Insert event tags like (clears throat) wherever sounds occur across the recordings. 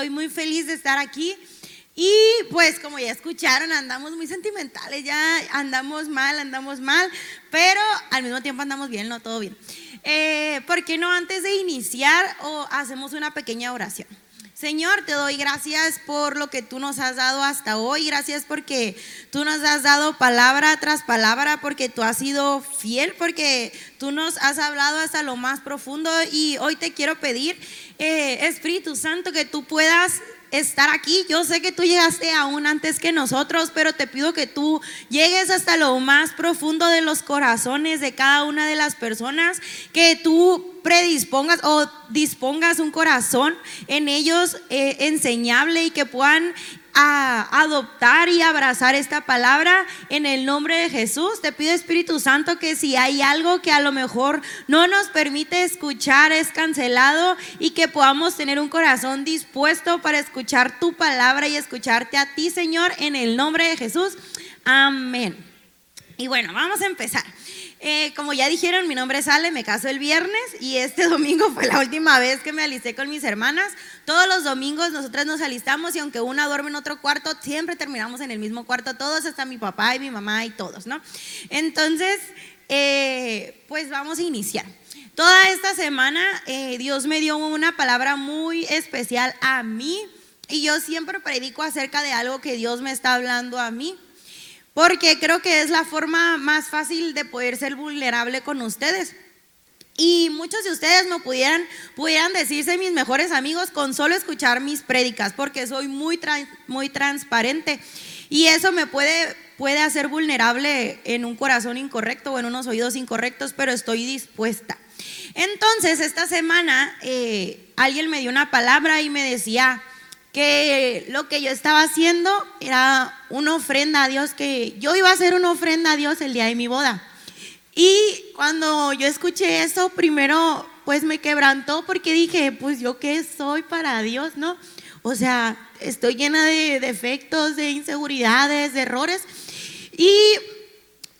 estoy muy feliz de estar aquí. Y pues como ya escucharon, andamos muy sentimentales, ya andamos mal, andamos mal, pero al mismo tiempo andamos bien, no todo bien. Eh, ¿Por qué no antes de iniciar o hacemos una pequeña oración? Señor, te doy gracias por lo que tú nos has dado hasta hoy. Gracias porque tú nos has dado palabra tras palabra, porque tú has sido fiel, porque tú nos has hablado hasta lo más profundo. Y hoy te quiero pedir, eh, Espíritu Santo, que tú puedas estar aquí. Yo sé que tú llegaste aún antes que nosotros, pero te pido que tú llegues hasta lo más profundo de los corazones de cada una de las personas, que tú predispongas o dispongas un corazón en ellos eh, enseñable y que puedan a adoptar y abrazar esta palabra en el nombre de Jesús. Te pido Espíritu Santo que si hay algo que a lo mejor no nos permite escuchar es cancelado y que podamos tener un corazón dispuesto para escuchar tu palabra y escucharte a ti, Señor, en el nombre de Jesús. Amén. Y bueno, vamos a empezar. Eh, como ya dijeron, mi nombre es Ale, me caso el viernes y este (laughs) domingo fue la última vez que me alicé con mis hermanas. Todos los domingos nosotras nos alistamos y aunque una duerme en otro cuarto, siempre terminamos en el mismo cuarto, todos, hasta mi papá y mi mamá y todos, ¿no? Entonces, eh, pues vamos a iniciar. Toda esta semana eh, Dios me dio una palabra muy especial a mí y yo siempre predico acerca de algo que Dios me está hablando a mí porque creo que es la forma más fácil de poder ser vulnerable con ustedes. Y muchos de ustedes me pudieran, pudieran decirse mis mejores amigos con solo escuchar mis prédicas, porque soy muy, muy transparente. Y eso me puede, puede hacer vulnerable en un corazón incorrecto o en unos oídos incorrectos, pero estoy dispuesta. Entonces, esta semana eh, alguien me dio una palabra y me decía, que lo que yo estaba haciendo era una ofrenda a Dios, que yo iba a hacer una ofrenda a Dios el día de mi boda. Y cuando yo escuché eso, primero pues me quebrantó porque dije, pues yo qué soy para Dios, ¿no? O sea, estoy llena de defectos, de inseguridades, de errores. Y,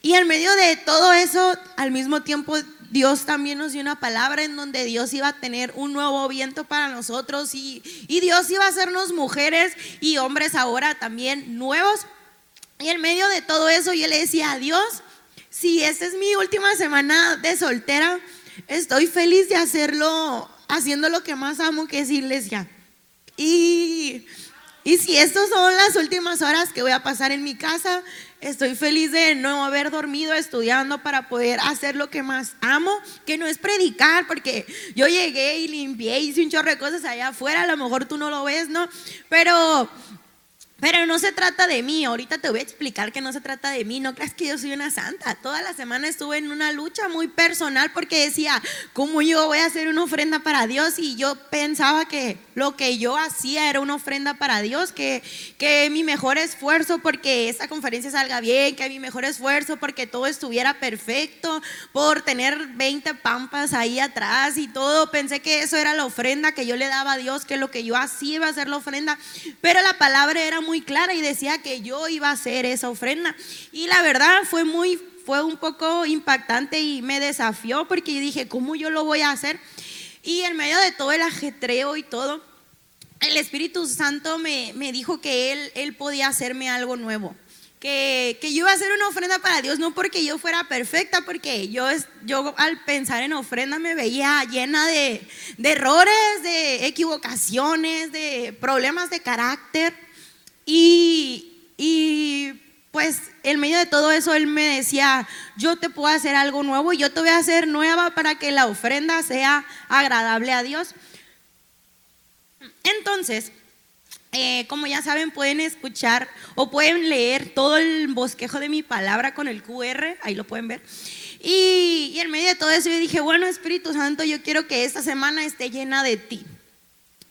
y en medio de todo eso, al mismo tiempo Dios también nos dio una palabra en donde Dios iba a tener un nuevo viento para nosotros y, Dios iba a hacernos mujeres y hombres ahora también nuevos. Y en medio de todo eso yo le decía a Dios, si esta es mi última semana de soltera, estoy feliz de hacerlo, haciendo lo que más amo, que es iglesia. Y, y si estas son las últimas horas que voy a pasar en mi casa, Estoy feliz de no haber dormido estudiando para poder hacer lo que más amo, que no es predicar, porque yo llegué y limpié, hice un chorro de cosas allá afuera, a lo mejor tú no lo ves, ¿no? Pero pero no se trata de mí, ahorita te voy a explicar que no se trata de mí, no creas que yo soy una santa. Toda la semana estuve en una lucha muy personal porque decía, ¿cómo yo voy a hacer una ofrenda para Dios? Y yo pensaba que lo que yo hacía era una ofrenda para Dios, que, que mi mejor esfuerzo porque esta conferencia salga bien, que mi mejor esfuerzo porque todo estuviera perfecto, por tener 20 pampas ahí atrás y todo. Pensé que eso era la ofrenda que yo le daba a Dios, que lo que yo hacía iba a ser la ofrenda, pero la palabra era muy muy clara y decía que yo iba a hacer esa ofrenda. Y la verdad fue muy, fue un poco impactante y me desafió porque dije, ¿cómo yo lo voy a hacer? Y en medio de todo el ajetreo y todo, el Espíritu Santo me, me dijo que él, él podía hacerme algo nuevo. Que, que, yo iba a hacer una ofrenda para Dios, no porque yo fuera perfecta, porque yo, yo al pensar en ofrenda me veía llena de, de errores, de equivocaciones, de problemas de carácter. Y, pues en medio de todo eso él me decía, yo te puedo hacer algo nuevo y yo te voy a hacer nueva para que la ofrenda sea agradable a Dios. Entonces, eh, como ya saben, pueden escuchar o pueden leer todo el bosquejo de mi palabra con el QR, ahí lo pueden ver. Y, y en medio de todo eso yo dije, bueno, Espíritu Santo, yo quiero que esta semana esté llena de ti.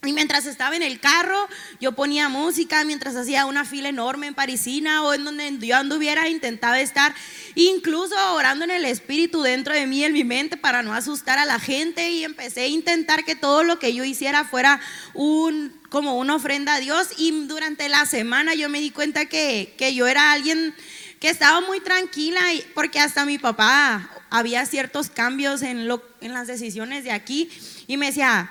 Y mientras estaba en el carro, yo ponía música, mientras hacía una fila enorme en Parisina o en donde yo anduviera, intentaba estar incluso orando en el espíritu dentro de mí, en mi mente, para no asustar a la gente. Y empecé a intentar que todo lo que yo hiciera fuera un, como una ofrenda a Dios. Y durante la semana yo me di cuenta que, que yo era alguien que estaba muy tranquila, porque hasta mi papá había ciertos cambios en, lo, en las decisiones de aquí. Y me decía,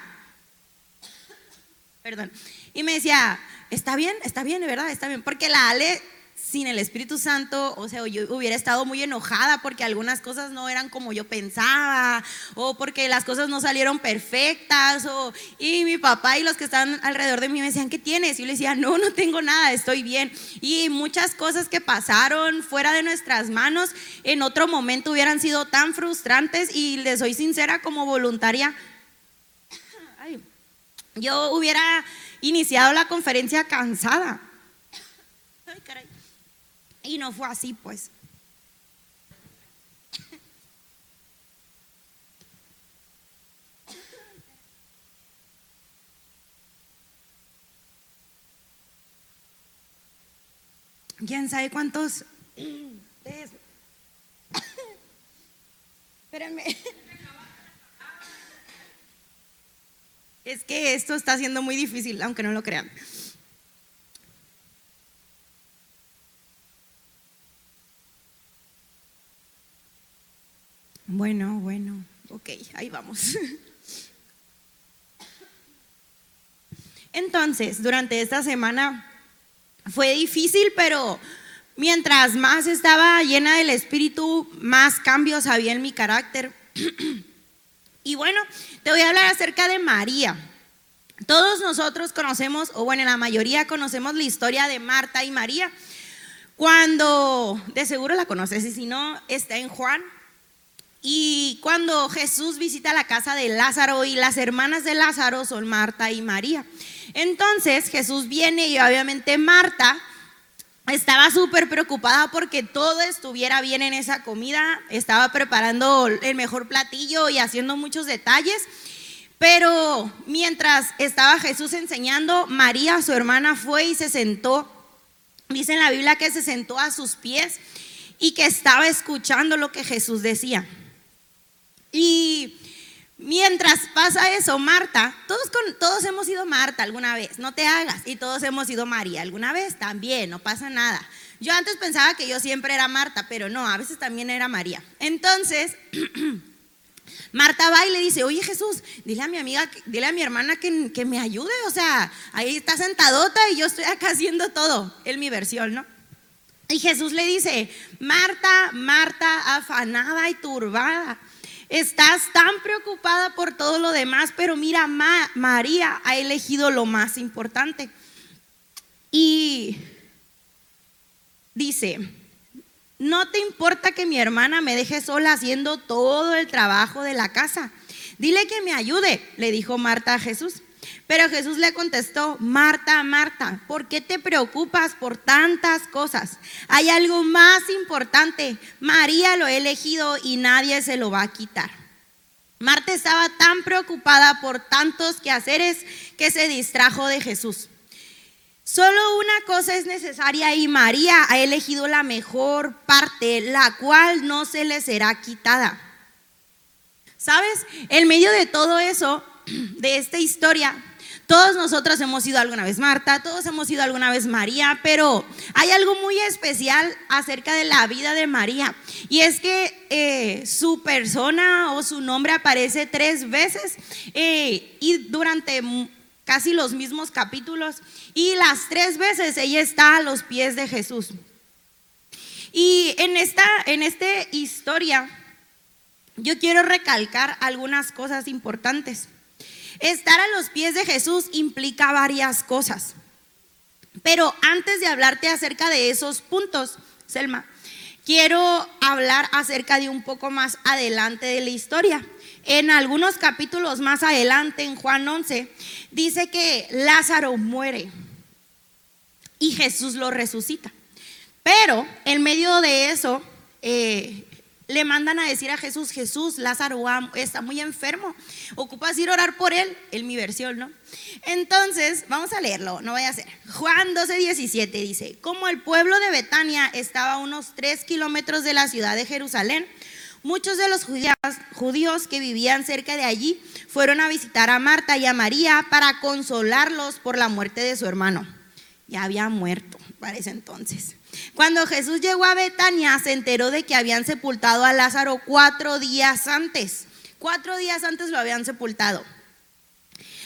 perdón. Y me decía, está bien, está bien, verdad, está bien. Porque la Ale sin el Espíritu Santo, o sea, yo hubiera estado muy enojada porque algunas cosas no eran como yo pensaba, o porque las cosas no salieron perfectas, o, y mi papá y los que estaban alrededor de mí me decían, ¿qué tienes? Y yo le decía, no, no tengo nada, estoy bien. Y muchas cosas que pasaron fuera de nuestras manos, en otro momento hubieran sido tan frustrantes, y les soy sincera como voluntaria, yo hubiera iniciado la conferencia cansada. Ay, caray. Y no fue así, pues. ¿Quién sabe cuántos? (clears throat) Espérenme. Es que esto está siendo muy difícil, aunque no lo crean. Bueno, bueno, ok, ahí vamos. Entonces, durante esta semana fue difícil, pero mientras más estaba llena del Espíritu, más cambios había en mi carácter. Y bueno, te voy a hablar acerca de María. Todos nosotros conocemos, o bueno, la mayoría conocemos la historia de Marta y María. Cuando, de seguro la conoces, y si no, está en Juan y cuando Jesús visita la casa de Lázaro y las hermanas de Lázaro son Marta y María. Entonces Jesús viene y obviamente Marta estaba súper preocupada porque todo estuviera bien en esa comida, estaba preparando el mejor platillo y haciendo muchos detalles. Pero mientras estaba Jesús enseñando, María, su hermana, fue y se sentó. Dice en la Biblia que se sentó a sus pies y que estaba escuchando lo que Jesús decía. Y mientras pasa eso, Marta, todos, todos hemos sido Marta alguna vez, no te hagas, y todos hemos sido María alguna vez también, no pasa nada. Yo antes pensaba que yo siempre era Marta, pero no, a veces también era María. Entonces, (clears throat) Marta va y le dice, oye Jesús, dile a mi amiga, dile a mi hermana que, que, me ayude, o sea, ahí está sentadota y yo estoy acá haciendo todo, es mi versión, ¿no? Y Jesús le dice, Marta, Marta, afanada y turbada Estás tan preocupada por todo lo demás, pero mira, María ha elegido lo más importante. Y dice, no te importa que mi hermana me deje sola haciendo todo el trabajo de la casa. Dile que me ayude, le dijo Marta a Jesús. Pero Jesús le contestó, Marta, Marta, ¿por qué te preocupas por tantas cosas? Hay algo más importante. María lo ha elegido y nadie se lo va a quitar. Marta estaba tan preocupada por tantos quehaceres que se distrajo de Jesús. Solo una cosa es necesaria y María ha elegido la mejor parte, la cual no se le será quitada. ¿Sabes? En medio de todo eso, (clears throat) de esta historia, todos nosotros hemos sido alguna vez Marta, todos hemos sido alguna vez María, pero hay algo muy especial acerca de la vida de María. Y es que eh, su persona o su nombre aparece tres veces eh, y durante casi los mismos capítulos. Y las tres veces ella está a los pies de Jesús. Y en esta, en esta historia yo quiero recalcar algunas cosas importantes. Estar a los pies de Jesús implica varias cosas. Pero antes de hablarte acerca de esos puntos, Selma, quiero hablar acerca de un poco más adelante de la historia. En algunos capítulos más adelante, en Juan 11, dice que Lázaro muere y Jesús lo resucita. Pero en medio de eso, eh, le mandan a decir a Jesús, Jesús, Lázaro está muy enfermo, ocupas ir a orar por él, en mi versión, ¿no? Entonces, vamos a leerlo, no vaya a ser. Juan 12, 17 dice, como el pueblo de Betania estaba a unos tres kilómetros de la ciudad de Jerusalén, muchos de los judíos, que vivían cerca de allí fueron a visitar a Marta y a María para consolarlos por la muerte de su hermano. Ya había muerto para ese entonces. Cuando Jesús llegó a Betania, se enteró de que habían sepultado a Lázaro cuatro días antes. Cuatro días antes lo habían sepultado.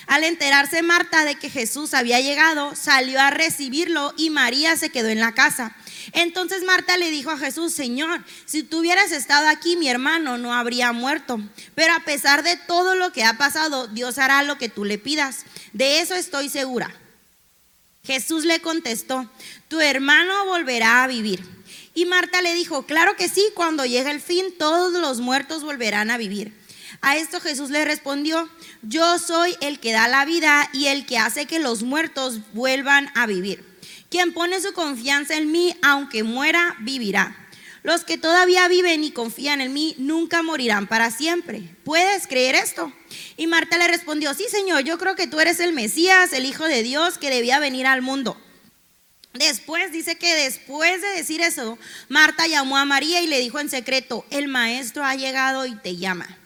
Al enterarse Marta de que Jesús había llegado, salió a recibirlo y María se quedó en la casa. Entonces Marta le dijo a Jesús, Señor, si tú hubieras estado aquí, mi hermano no habría muerto. Pero a pesar de todo lo que ha pasado, Dios hará lo que tú le pidas. De eso estoy segura. Jesús le contestó, tu hermano volverá a vivir. Y Marta le dijo, claro que sí, cuando llegue el fin, todos los muertos volverán a vivir. A esto Jesús le respondió, yo soy el que da la vida y el que hace que los muertos vuelvan a vivir. Quien pone su confianza en mí, aunque muera, vivirá. Los que todavía viven y confían en mí nunca morirán para siempre. ¿Puedes creer esto? Y Marta le respondió, sí Señor, yo creo que tú eres el Mesías, el Hijo de Dios que debía venir al mundo. Después dice que después de decir eso, Marta llamó a María y le dijo en secreto, el maestro ha llegado y te llama.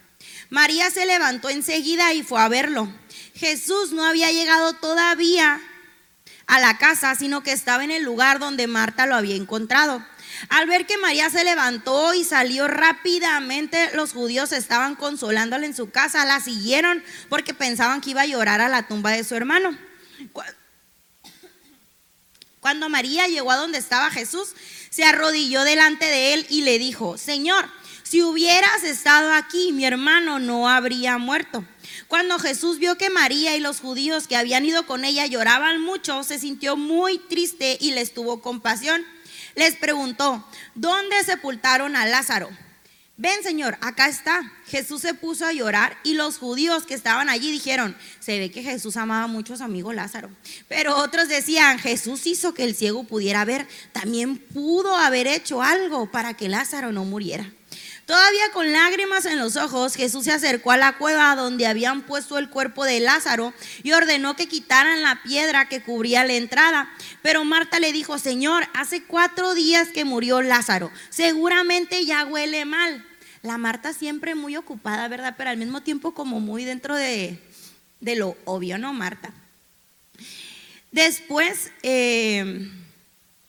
María se levantó enseguida y fue a verlo. Jesús no había llegado todavía a la casa, sino que estaba en el lugar donde Marta lo había encontrado. Al ver que María se levantó y salió rápidamente, los judíos estaban consolándola en su casa, la siguieron porque pensaban que iba a llorar a la tumba de su hermano. Cuando María llegó a donde estaba Jesús, se arrodilló delante de él y le dijo, Señor, si hubieras estado aquí, mi hermano no habría muerto. Cuando Jesús vio que María y los judíos que habían ido con ella lloraban mucho, se sintió muy triste y les tuvo compasión. Les preguntó, ¿dónde sepultaron a Lázaro? Ven, Señor, acá está. Jesús se puso a llorar y los judíos que estaban allí dijeron, se ve que Jesús amaba mucho a su amigo Lázaro. Pero otros decían, Jesús hizo que el ciego pudiera ver, también pudo haber hecho algo para que Lázaro no muriera. Todavía con lágrimas en los ojos, Jesús se acercó a la cueva donde habían puesto el cuerpo de Lázaro y ordenó que quitaran la piedra que cubría la entrada. Pero Marta le dijo, Señor, hace cuatro días que murió Lázaro, seguramente ya huele mal. La Marta siempre muy ocupada, ¿verdad? Pero al mismo tiempo como muy dentro de, lo obvio, ¿no, Marta? Después... Eh,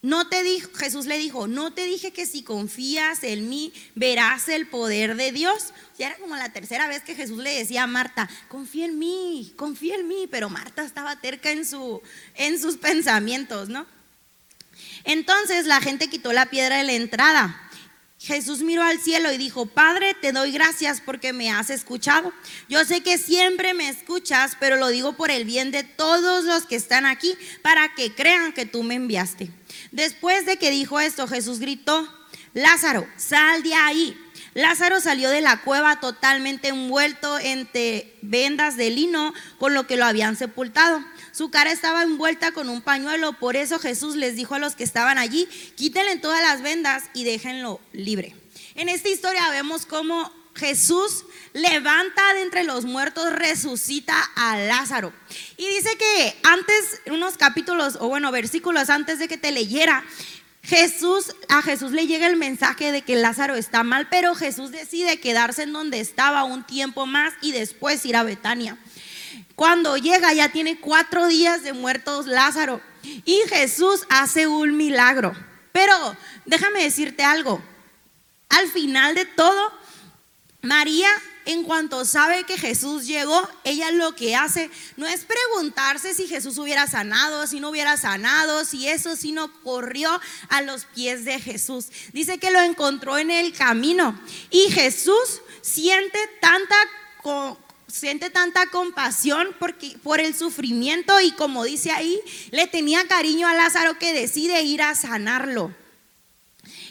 no te Jesús le dijo, no te dije que si confías en mí verás el poder de Dios. Ya era como la tercera vez que Jesús le decía a Marta, confía en mí, confía en mí, pero Marta estaba terca en, su, en sus pensamientos, ¿no? Entonces la gente quitó la piedra de la entrada Jesús miró al cielo y dijo, Padre, te doy gracias porque me has escuchado. Yo sé que siempre me escuchas, pero lo digo por el bien de todos los que están aquí, para que crean que tú me enviaste. Después de que dijo esto, Jesús gritó, Lázaro, sal de ahí. Lázaro salió de la cueva totalmente envuelto entre vendas de lino con lo que lo habían sepultado. Su cara estaba envuelta con un pañuelo, por eso Jesús les dijo a los que estaban allí, quítenle todas las vendas y déjenlo libre. En esta historia vemos cómo Jesús levanta de entre los muertos, resucita a Lázaro. Y dice que antes, unos capítulos, o bueno, versículos antes de que te leyera, Jesús, a Jesús le llega el mensaje de que Lázaro está mal, pero Jesús decide quedarse en donde estaba un tiempo más y después ir a Betania. Cuando llega ya tiene cuatro días de muertos Lázaro y Jesús hace un milagro. Pero déjame decirte algo, al final de todo, María en cuanto sabe que Jesús llegó, ella lo que hace no es preguntarse si Jesús hubiera sanado, si no hubiera sanado, si eso, sino corrió a los pies de Jesús. Dice que lo encontró en el camino y Jesús siente tanta siente tanta compasión por el sufrimiento y como dice ahí, le tenía cariño a Lázaro que decide ir a sanarlo.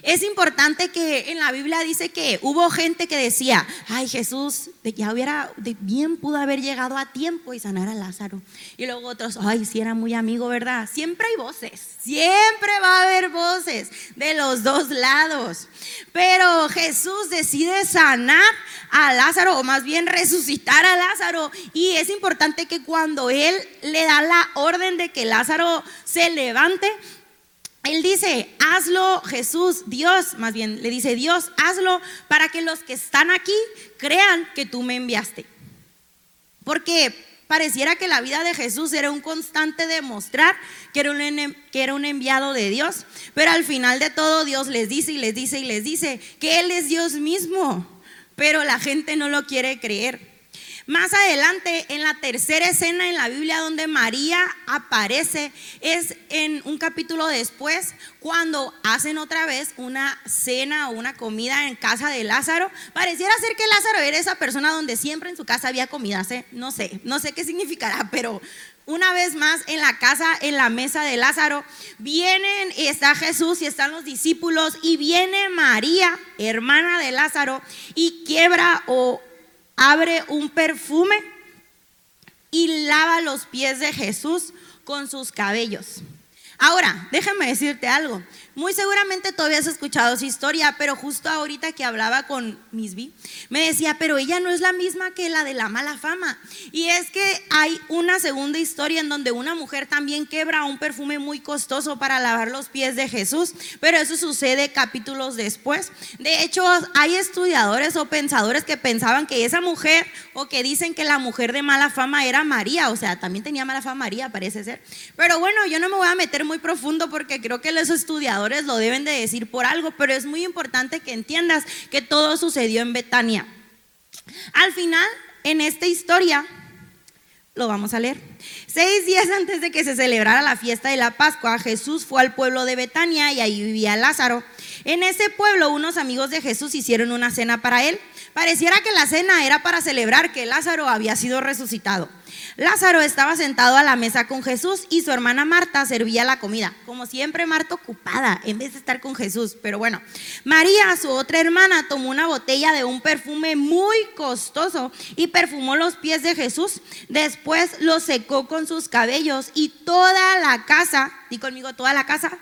Es importante que en la Biblia dice que hubo gente que decía, ay Jesús, ya hubiera, bien pudo haber llegado a tiempo y sanar a Lázaro. Y luego otros, ay, si era muy amigo, ¿verdad? Siempre hay voces, siempre va a haber voces de los dos lados. Pero Jesús decide sanar a Lázaro, o más bien resucitar a Lázaro. Y es importante que cuando Él le da la orden de que Lázaro se levante, él dice, hazlo Jesús, Dios, más bien le dice Dios, hazlo para que los que están aquí crean que tú me enviaste. Porque pareciera que la vida de Jesús era un constante demostrar que era, un, que era un enviado de Dios, pero al final de todo Dios les dice y les dice y les dice que Él es Dios mismo, pero la gente no lo quiere creer. Más adelante, en la tercera escena en la Biblia donde María aparece, es en un capítulo después, cuando hacen otra vez una cena o una comida en casa de Lázaro. Pareciera ser que Lázaro era esa persona donde siempre en su casa había comida, no sé, no sé qué significará, pero una vez más en la casa, en la mesa de Lázaro, vienen está Jesús y están los discípulos y viene María, hermana de Lázaro, y quiebra o abre un perfume y lava los pies de Jesús con sus cabellos. Ahora, déjame decirte algo. Muy seguramente todavía has escuchado esa historia, pero justo ahorita que hablaba con Misby, me decía, pero ella no es la misma que la de la mala fama. Y es que hay una segunda historia en donde una mujer también quebra un perfume muy costoso para lavar los pies de Jesús, pero eso sucede capítulos después. De hecho, hay estudiadores o pensadores que pensaban que esa mujer o que dicen que la mujer de mala fama era María, o sea, también tenía mala fama María, parece ser. Pero bueno, yo no me voy a meter muy profundo porque creo que los estudiadores lo deben de decir por algo, pero es muy importante que entiendas que todo sucedió en Betania. Al final, en esta historia, lo vamos a leer. Seis días antes de que se celebrara la fiesta de la Pascua, Jesús fue al pueblo de Betania y ahí vivía Lázaro. En ese pueblo, unos amigos de Jesús hicieron una cena para él. Pareciera que la cena era para celebrar que Lázaro había sido resucitado. Lázaro estaba sentado a la mesa con Jesús y su hermana Marta servía la comida. Como siempre, Marta ocupada en vez de estar con Jesús. Pero bueno, María, su otra hermana, tomó una botella de un perfume muy costoso y perfumó los pies de Jesús. Después los secó con sus cabellos y toda la casa, di conmigo, toda la casa,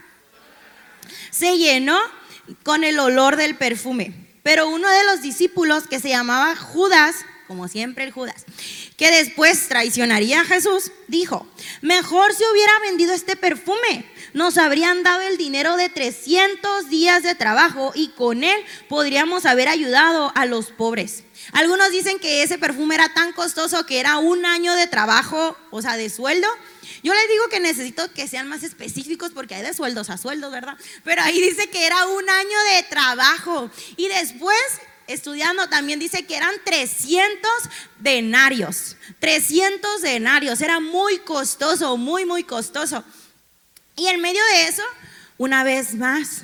se llenó con el olor del perfume. Pero uno de los discípulos que se llamaba Judas, como siempre el Judas, que después traicionaría a Jesús, dijo, mejor si hubiera vendido este perfume, nos habrían dado el dinero de 300 días de trabajo y con él podríamos haber ayudado a los pobres. Algunos dicen que ese perfume era tan costoso que era un año de trabajo, o sea, de sueldo. Yo les digo que necesito que sean más específicos porque hay de sueldos a sueldos, ¿verdad? Pero ahí dice que era un año de trabajo. Y después estudiando también dice que eran 300 denarios. 300 denarios. Era muy costoso, muy, muy costoso. Y en medio de eso, una vez más,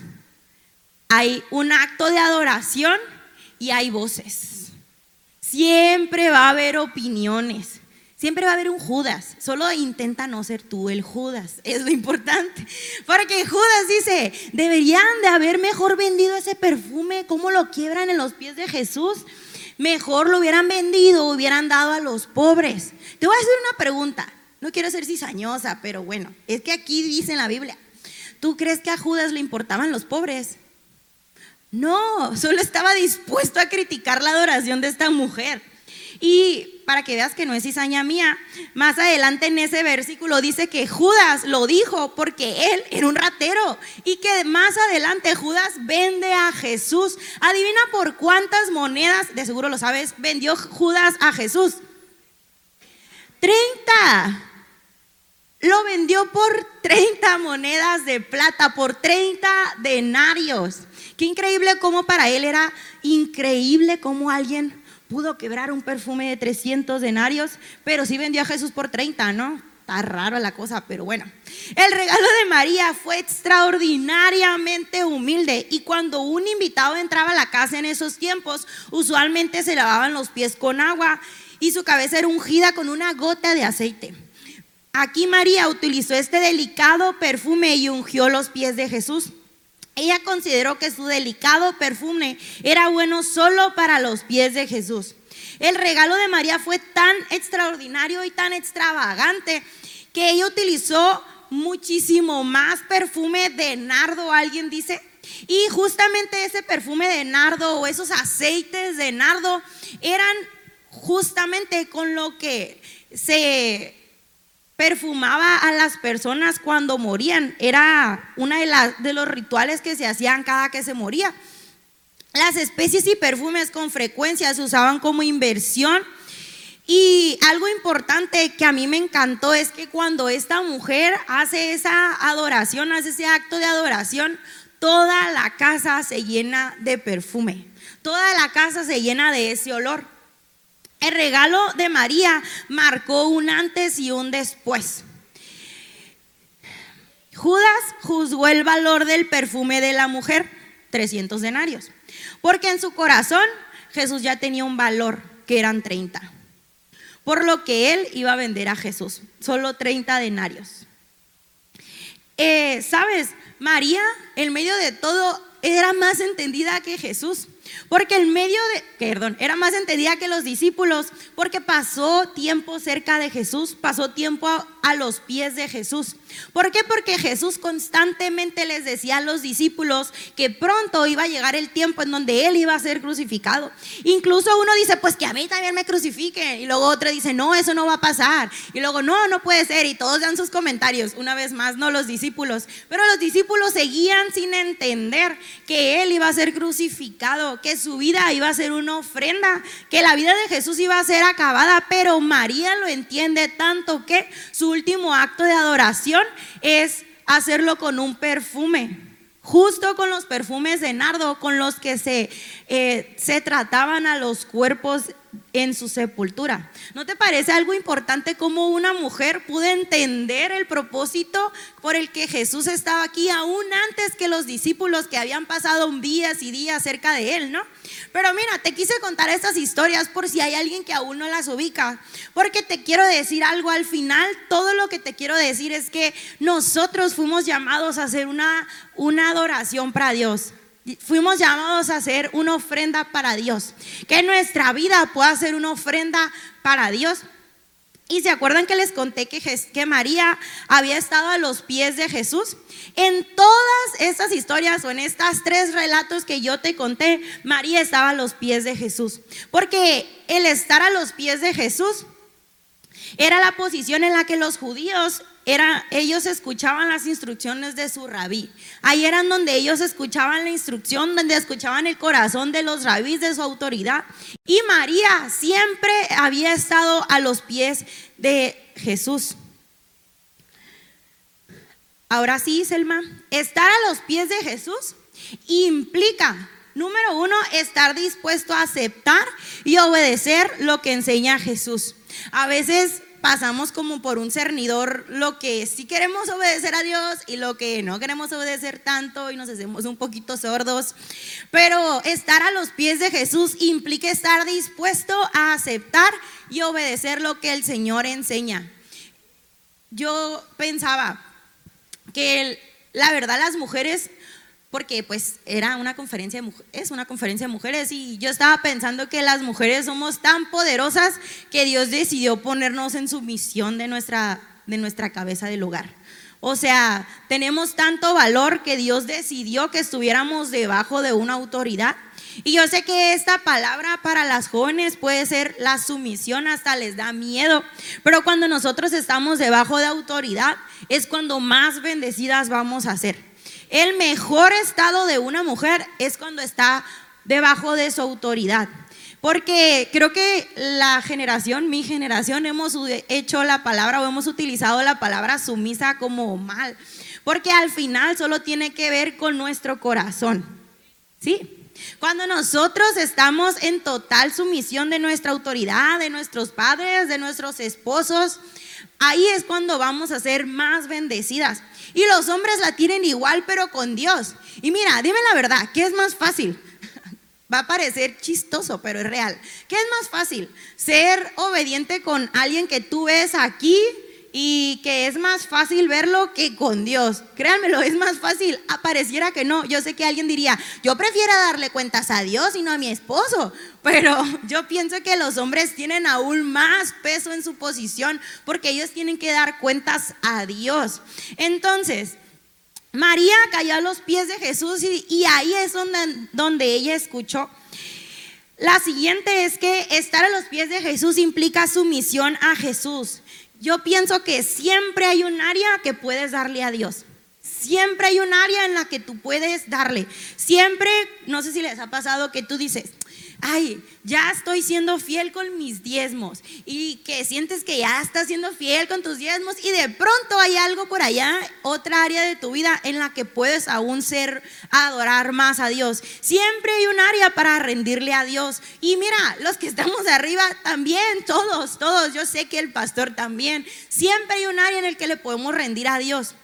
hay un acto de adoración y hay voces. Siempre va a haber opiniones. Siempre va a haber un Judas. Solo intenta no ser tú el Judas. Es lo importante. Porque Judas dice, deberían de haber mejor vendido ese perfume. ¿Cómo lo quiebran en los pies de Jesús? Mejor lo hubieran vendido, hubieran dado a los pobres. Te voy a hacer una pregunta. No quiero ser cizañosa, pero bueno, es que aquí dice en la Biblia, ¿tú crees que a Judas le importaban los pobres? No, solo estaba dispuesto a criticar la adoración de esta mujer. Y para que veas que no es cizaña mía, más adelante en ese versículo dice que Judas lo dijo porque él era un ratero y que más adelante Judas vende a Jesús. Adivina por cuántas monedas, de seguro lo sabes, vendió Judas a Jesús. 30. Lo vendió por 30 monedas de plata, por 30 denarios. Qué increíble cómo para él era increíble cómo alguien pudo quebrar un perfume de 300 denarios, pero sí vendió a Jesús por 30, ¿no? Está raro la cosa, pero bueno. El regalo de María fue extraordinariamente humilde y cuando un invitado entraba a la casa en esos tiempos, usualmente se lavaban los pies con agua y su cabeza era ungida con una gota de aceite. Aquí María utilizó este delicado perfume y ungió los pies de Jesús. Ella consideró que su delicado perfume era bueno solo para los pies de Jesús. El regalo de María fue tan extraordinario y tan extravagante que ella utilizó muchísimo más perfume de nardo, alguien dice. Y justamente ese perfume de nardo o esos aceites de nardo eran justamente con lo que se perfumaba a las personas cuando morían. Era una de, de los rituales que se hacían cada que se moría. Las especies y perfumes con frecuencia se usaban como inversión. Y algo importante que a mí me encantó es que cuando esta mujer hace esa adoración, hace ese acto de adoración, toda la casa se llena de perfume. Toda la casa se llena de ese olor. El regalo de María marcó un antes y un después. Judas juzgó el valor del perfume de la mujer, 300 denarios, porque en su corazón Jesús ya tenía un valor, que eran 30, por lo que él iba a vender a Jesús, solo 30 denarios. Eh, ¿Sabes? María, en medio de todo, era más entendida que Jesús. Porque el medio de, perdón, era más entendida que los discípulos, porque pasó tiempo cerca de Jesús, pasó tiempo a, los pies de Jesús. ¿Por qué? Porque Jesús constantemente les decía a los discípulos que pronto iba a llegar el tiempo en donde Él iba a ser crucificado. Incluso uno dice, pues que a mí también me crucifiquen. Y luego otro dice, no, eso no va a pasar. Y luego, no, no puede ser. Y todos dan sus comentarios. Una vez más, no los discípulos. Pero los discípulos seguían sin entender que Él iba a ser crucificado que su vida iba a ser una ofrenda, que la vida de Jesús iba a ser acabada, pero María lo entiende tanto que su último acto de adoración es hacerlo con un perfume justo con los perfumes de nardo con los que se, eh, se trataban a los cuerpos en su sepultura. ¿No te parece algo importante cómo una mujer pudo entender el propósito por el que Jesús estaba aquí aún antes que los discípulos que habían pasado días y días cerca de él, ¿no? Pero mira, te quise contar estas historias por si hay alguien que aún no las ubica, porque te quiero decir algo al final, todo lo que te quiero decir es que nosotros fuimos llamados a hacer una, una adoración para Dios. Fuimos llamados a hacer una ofrenda para Dios. Que nuestra vida pueda ser una ofrenda para Dios. Y se acuerdan que les conté que, que, María había estado a los pies de Jesús. En todas estas historias o en estos tres relatos que yo te conté, María estaba a los pies de Jesús. Porque el estar a los pies de Jesús era la posición en la que los judíos era, ellos escuchaban las instrucciones de su rabí. Ahí eran donde ellos escuchaban la instrucción, donde escuchaban el corazón de los rabís, de su autoridad. Y María siempre había estado a los pies de Jesús. Ahora sí, Selma, estar a los pies de Jesús implica, número uno, estar dispuesto a aceptar y obedecer lo que enseña Jesús. A veces pasamos como por un cernidor lo que sí queremos obedecer a Dios y lo que no queremos obedecer tanto y nos hacemos un poquito sordos. Pero estar a los pies de Jesús implica estar dispuesto a aceptar y obedecer lo que el Señor enseña. Yo pensaba que la verdad las mujeres porque pues era una conferencia de es una conferencia de mujeres y yo estaba pensando que las mujeres somos tan poderosas que Dios decidió ponernos en sumisión de nuestra, de nuestra cabeza del hogar. O sea, tenemos tanto valor que Dios decidió que estuviéramos debajo de una autoridad. Y yo sé que esta palabra para las jóvenes puede ser la sumisión, hasta les da miedo. Pero cuando nosotros estamos debajo de autoridad es cuando más bendecidas vamos a ser. El mejor estado de una mujer es cuando está debajo de su autoridad. Porque creo que la generación, mi generación, hemos hecho la palabra o hemos utilizado la palabra sumisa como mal. Porque al final solo tiene que ver con nuestro corazón. ¿Sí? Cuando nosotros estamos en total sumisión de nuestra autoridad, de nuestros padres, de nuestros esposos, ahí es cuando vamos a ser más bendecidas. Y los hombres la tienen igual, pero con Dios. Y mira, dime la verdad, ¿qué es más fácil? (laughs) Va a parecer chistoso, pero es real. ¿Qué es más fácil? ¿Ser obediente con alguien que tú ves aquí y que es más fácil verlo que con Dios. Créanmelo, es más fácil. Apareciera que no. Yo sé que alguien diría, yo prefiero darle cuentas a Dios y no a mi esposo. (laughs) Pero yo pienso que los hombres tienen aún más peso en su posición porque ellos tienen que dar cuentas a Dios. Entonces, María cayó a los pies de Jesús y, ahí es donde ella escuchó. La siguiente es que estar a los pies de Jesús implica sumisión a Jesús. Yo pienso que siempre hay un área que puedes darle a Dios. Siempre hay un área en la que tú puedes darle. Siempre, no sé si les ha pasado que tú dices, ay, ya estoy siendo fiel con mis diezmos y que sientes que ya estás siendo fiel con tus diezmos y de pronto hay algo por allá, otra área de tu vida en la que puedes aún ser, adorar más a Dios. Siempre hay un área para rendirle a Dios. Y mira, los que estamos arriba también, todos, todos, yo sé que el pastor también, siempre hay un área en el que le podemos rendir a Dios.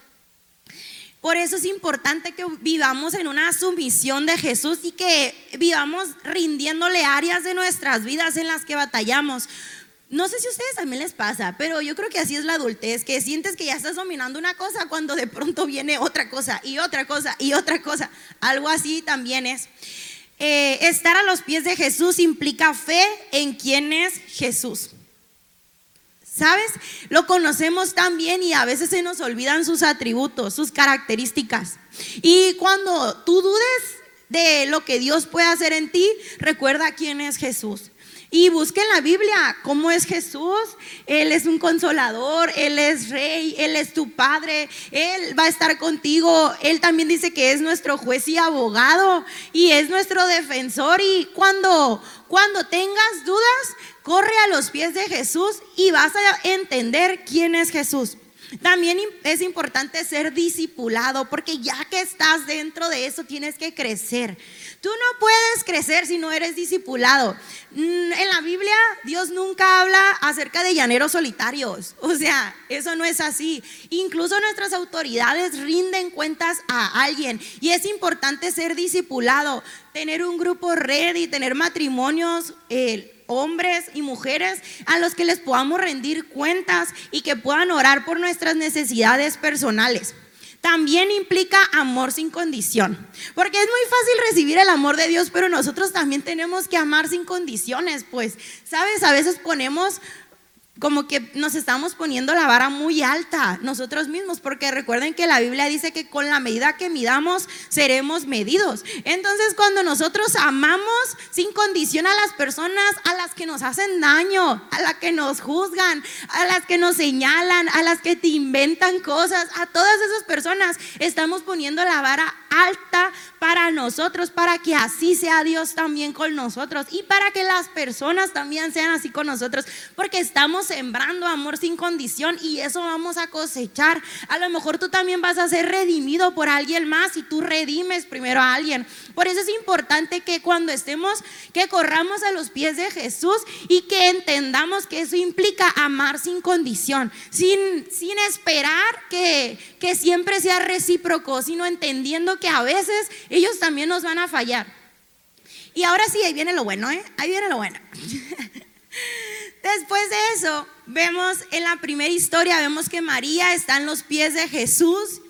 Por eso es importante que vivamos en una sumisión de Jesús y que vivamos rindiéndole áreas de nuestras vidas en las que batallamos. No sé si a ustedes también les pasa, pero yo creo que así es la adultez, que sientes que ya estás dominando una cosa cuando de pronto viene otra cosa y otra cosa y otra cosa. Algo así también es. Eh, estar a los pies de Jesús implica fe en quién es Jesús. ¿Sabes? Lo conocemos tan bien y a veces se nos olvidan sus atributos, sus características. Y cuando tú dudes de lo que Dios puede hacer en ti, recuerda quién es Jesús. Y busque en la Biblia cómo es Jesús. Él es un consolador, Él es rey, Él es tu padre, Él va a estar contigo. Él también dice que es nuestro juez y abogado y es nuestro defensor. Y cuando, cuando tengas dudas, corre a los pies de Jesús y vas a entender quién es Jesús. También es importante ser discipulado porque ya que estás dentro de eso tienes que crecer. Tú no puedes crecer si no eres discipulado. Mm, en la Biblia Dios nunca habla acerca de llaneros solitarios. O sea, eso no es así. Incluso nuestras autoridades rinden cuentas a alguien y es importante ser discipulado, tener un grupo red y tener matrimonios. Eh, hombres y mujeres a los que les podamos rendir cuentas y que puedan orar por nuestras necesidades personales. También implica amor sin condición, porque es muy fácil recibir el amor de Dios, pero nosotros también tenemos que amar sin condiciones, pues, ¿sabes? A veces ponemos como que nos estamos poniendo la vara muy alta nosotros mismos, porque recuerden que la Biblia dice que con la medida que midamos seremos medidos. Entonces cuando nosotros amamos sin condición a las personas, a las que nos hacen daño, a las que nos juzgan, a las que nos señalan, a las que te inventan cosas, a todas esas personas, estamos poniendo la vara alta para nosotros, para que así sea Dios también con nosotros y para que las personas también sean así con nosotros, porque estamos sembrando amor sin condición y eso vamos a cosechar. A lo mejor tú también vas a ser redimido por alguien más y tú redimes primero a alguien. Por eso es importante que cuando estemos, que corramos a los pies de Jesús y que entendamos que eso implica amar sin condición, sin, sin esperar que, que siempre sea recíproco, sino entendiendo que a veces ellos también nos van a fallar. Y ahora sí, ahí viene lo bueno, ¿eh? Ahí viene lo bueno. (laughs) Después de eso, vemos en la primera historia, vemos que María está en los pies de Jesús.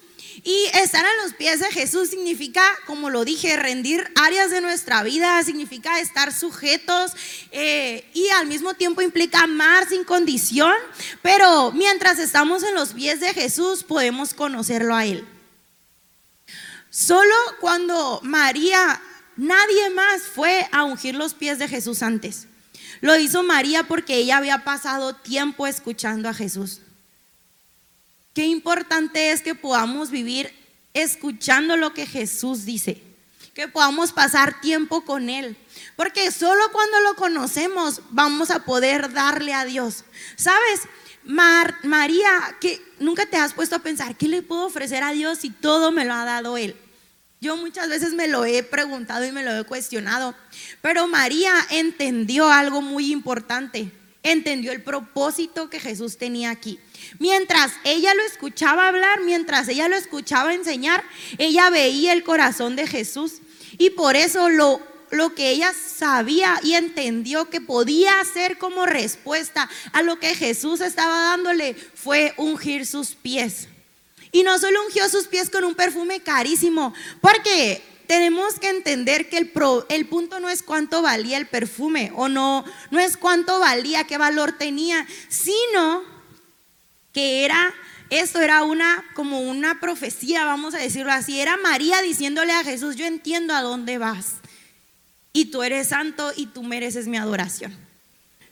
Y estar en los pies de Jesús significa, como lo dije, rendir áreas de nuestra vida, significa estar sujetos eh, y al mismo tiempo implica amar sin condición. Pero mientras estamos en los pies de Jesús podemos conocerlo a Él. Solo cuando María, nadie más fue a ungir los pies de Jesús antes. Lo hizo María porque ella había pasado tiempo escuchando a Jesús. Qué importante es que podamos vivir escuchando lo que Jesús dice, que podamos pasar tiempo con Él, porque solo cuando lo conocemos vamos a poder darle a Dios. ¿Sabes? María, que nunca te has puesto a pensar, ¿qué le puedo ofrecer a Dios si todo me lo ha dado Él? Yo muchas veces me lo he preguntado y me lo he cuestionado, pero María entendió algo muy importante, entendió el propósito que Jesús tenía aquí. Mientras ella lo escuchaba hablar, mientras ella lo escuchaba enseñar, ella veía el corazón de Jesús y por eso lo, lo que ella sabía y entendió que podía hacer como respuesta a lo que Jesús estaba dándole fue ungir sus pies. Y no solo ungió sus pies con un perfume carísimo, porque tenemos que entender que el, el, punto no es cuánto valía el perfume o no, no es cuánto valía, qué valor tenía, sino que era, esto era una, como una profecía, vamos a decirlo así, era María diciéndole a Jesús, yo entiendo a dónde vas y tú eres santo y tú mereces mi adoración.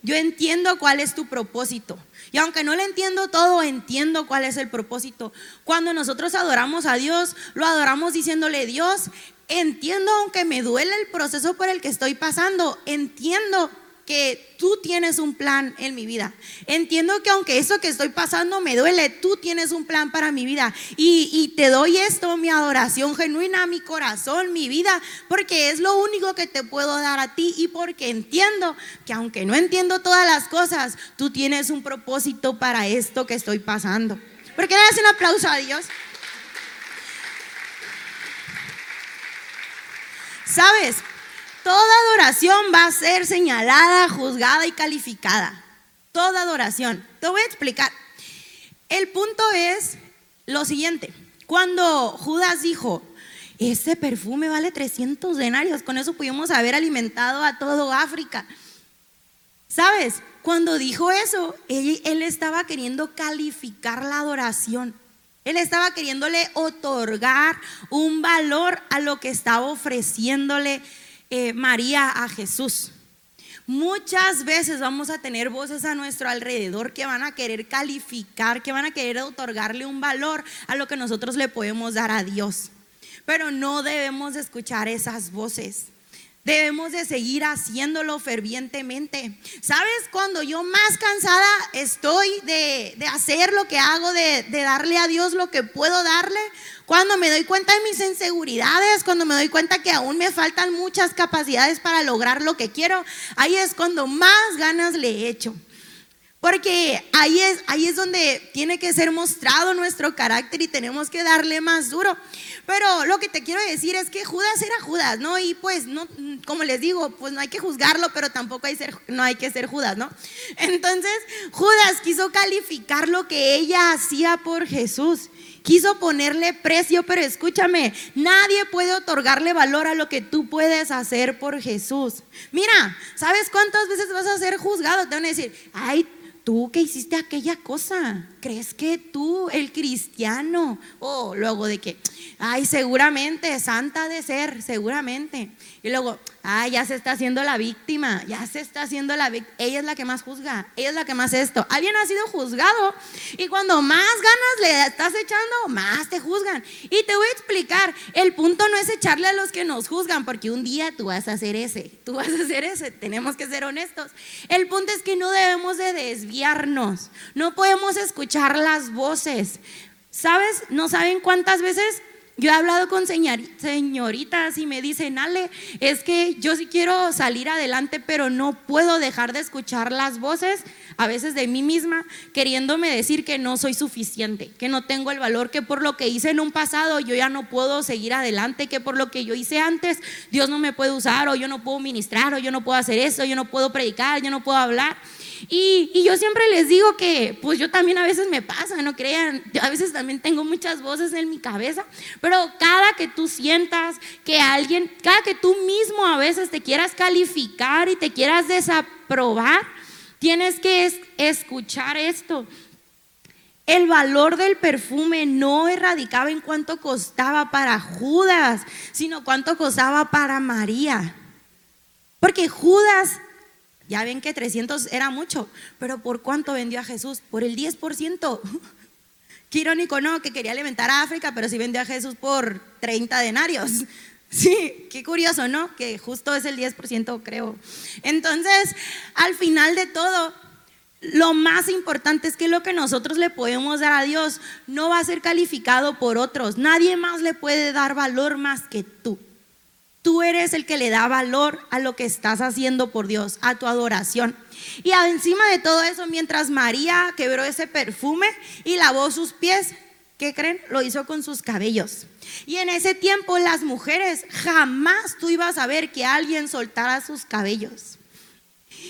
yo entiendo cuál es tu propósito. Y aunque no le entiendo todo, entiendo cuál es el propósito. Cuando nosotros adoramos a Dios, lo adoramos diciéndole, Dios, entiendo aunque me duele el proceso por el que estoy pasando, entiendo que tú tienes un plan en mi vida. Entiendo que aunque eso que estoy pasando me duele, tú tienes un plan para mi vida. Y, te doy esto, mi adoración genuina, mi corazón, mi vida, porque es lo único que te puedo dar a ti y porque entiendo que aunque no entiendo todas las cosas, tú tienes un propósito para esto que estoy pasando. ¿Por qué le das un aplauso a Dios? ¿Sabes? Toda adoración va a ser señalada, juzgada y calificada. Toda adoración. Te voy a explicar. El punto es lo siguiente. Cuando Judas dijo, ese perfume vale 300 denarios, con eso pudimos haber alimentado a todo África. ¿Sabes? Cuando dijo eso, él, él, estaba queriendo calificar la adoración. Él estaba queriéndole otorgar un valor a lo que estaba ofreciéndole eh, María a Jesús. Muchas veces vamos a tener voces a nuestro alrededor que van a querer calificar, que van a querer otorgarle un valor a lo que nosotros le podemos dar a Dios. Pero no debemos escuchar esas voces. Debemos de seguir haciéndolo fervientemente. ¿Sabes? Cuando yo más cansada estoy de, hacer lo que hago, de, de darle a Dios lo que puedo darle, cuando me doy cuenta de mis inseguridades, cuando me doy cuenta que aún me faltan muchas capacidades para lograr lo que quiero, ahí es cuando más ganas le echo. Porque ahí es, ahí es donde tiene que ser mostrado nuestro carácter y tenemos que darle más duro. Pero lo que te quiero decir es que Judas era Judas, ¿no? Y pues, no, como les digo, pues no hay que juzgarlo, pero tampoco hay no hay que ser Judas, ¿no? (laughs) Entonces, Judas quiso calificar lo que ella hacía por Jesús. Quiso ponerle precio, pero escúchame, nadie puede otorgarle valor a lo que tú puedes hacer por Jesús. Mira, ¿sabes cuántas veces vas a ser juzgado? Te van a decir, ay, tú que hiciste aquella cosa, ¿crees que tú, el cristiano? O luego de que, ay, seguramente, santa de ser, seguramente. Y luego, ay, ya se está haciendo la víctima, ya se está haciendo la víctima. Ella es la que más juzga, ella es la que más esto. Alguien ha sido juzgado y cuando más ganas le estás echando, más te juzgan. Y te voy a explicar, el punto no es echarle a los que nos juzgan, porque un día tú vas a hacer ese, tú vas a hacer ese, tenemos que ser honestos. El punto es que no debemos de desviarnos, no podemos escuchar las voces. ¿Sabes? ¿No saben cuántas veces yo he hablado con señoritas y me dicen, Ale, es que yo sí quiero salir adelante, pero no puedo dejar de escuchar las voces, a veces de mí misma, queriéndome decir que no soy suficiente, que no tengo el valor, que por lo que hice en un pasado yo ya no puedo seguir adelante, que por lo que yo hice antes Dios no me puede usar, o yo no puedo ministrar, o yo no puedo hacer eso, yo no puedo predicar, yo no puedo hablar. Y, yo siempre les digo que, pues yo también a veces me pasa, no crean, yo a veces también tengo muchas voces en mi cabeza, pero cada que tú sientas que alguien, cada que tú mismo a veces te quieras calificar y te quieras desaprobar, tienes que escuchar esto. El valor del perfume no erradicaba en cuánto costaba para Judas, sino cuánto costaba para María. Porque Judas ya ven que 300 era mucho, pero ¿por cuánto vendió a Jesús? Por el 10%. (laughs) Qué irónico, ¿no? Que quería alimentar a África, pero sí vendió a Jesús por 30 denarios. (laughs) Sí, qué curioso, ¿no? Que justo es el 10%, creo. Entonces, al final de todo, lo más importante es que lo que nosotros le podemos dar a Dios no va a ser calificado por otros. Nadie más le puede dar valor más que tú. Tú eres el que le da valor a lo que estás haciendo por Dios, a tu adoración. Y encima de todo eso, mientras María quebró ese perfume y lavó sus pies, ¿qué creen? Lo hizo con sus cabellos. Y en ese tiempo las mujeres jamás tú ibas a ver que alguien soltara sus cabellos.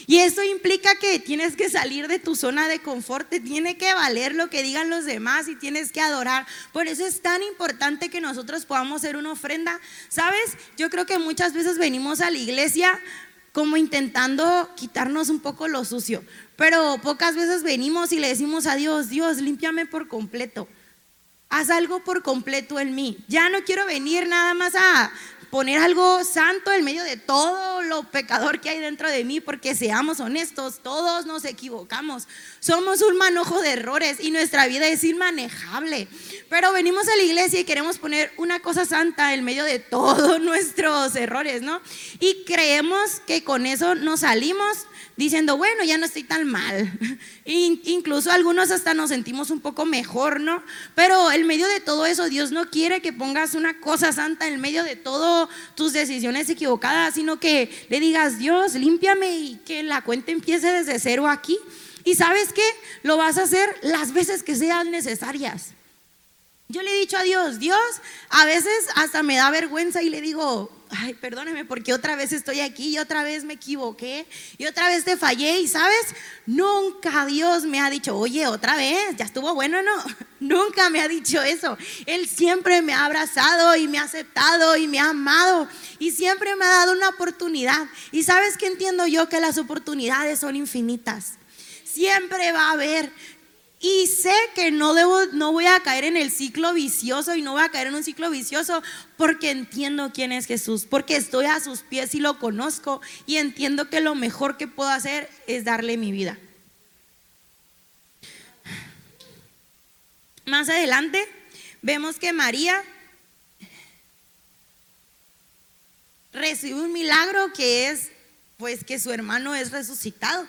Y eso implica que tienes que salir de tu zona de confort, te tiene que valer lo que digan los demás y tienes que adorar. Por eso es tan importante que nosotros podamos ser una ofrenda. ¿Sabes? Yo creo que muchas veces venimos a la iglesia como intentando quitarnos un poco lo sucio, pero pocas veces venimos y le decimos a Dios, Dios, límpiame por completo. Haz algo por completo en mí. Ya no quiero venir nada más a poner algo santo en medio de todo lo pecador que hay dentro de mí, porque seamos honestos, todos nos equivocamos. Somos un manojo de errores y nuestra vida es inmanejable. Pero venimos a la iglesia y queremos poner una cosa santa en medio de todos (laughs) nuestros errores, ¿no? Y creemos que con eso nos salimos diciendo, bueno, ya no estoy tan mal. (laughs) incluso algunos hasta nos sentimos un poco mejor, ¿no? Pero en medio de todo eso, Dios no quiere que pongas una cosa santa en medio de todo tus decisiones equivocadas, sino que le digas, Dios, límpiame y que la cuenta empiece desde cero aquí. Y sabes qué? Lo vas a hacer las veces que sean necesarias. Yo le he dicho a Dios, Dios, a veces hasta me da vergüenza y le digo, ay, perdóname porque otra vez estoy aquí y otra vez me equivoqué y otra vez te fallé y sabes, nunca Dios me ha dicho, oye, otra vez, ya estuvo bueno, no, (laughs) nunca me ha dicho eso. Él siempre me ha abrazado y me ha aceptado y me ha amado y siempre me ha dado una oportunidad. Y sabes que entiendo yo que las oportunidades son infinitas. Siempre va a haber y sé que no, debo, no voy a caer en el ciclo vicioso y no voy a caer en un ciclo vicioso porque entiendo quién es Jesús, porque estoy a sus pies y lo conozco y entiendo que lo mejor que puedo hacer es darle mi vida. Más adelante vemos que María recibe un milagro que es pues que su hermano es resucitado.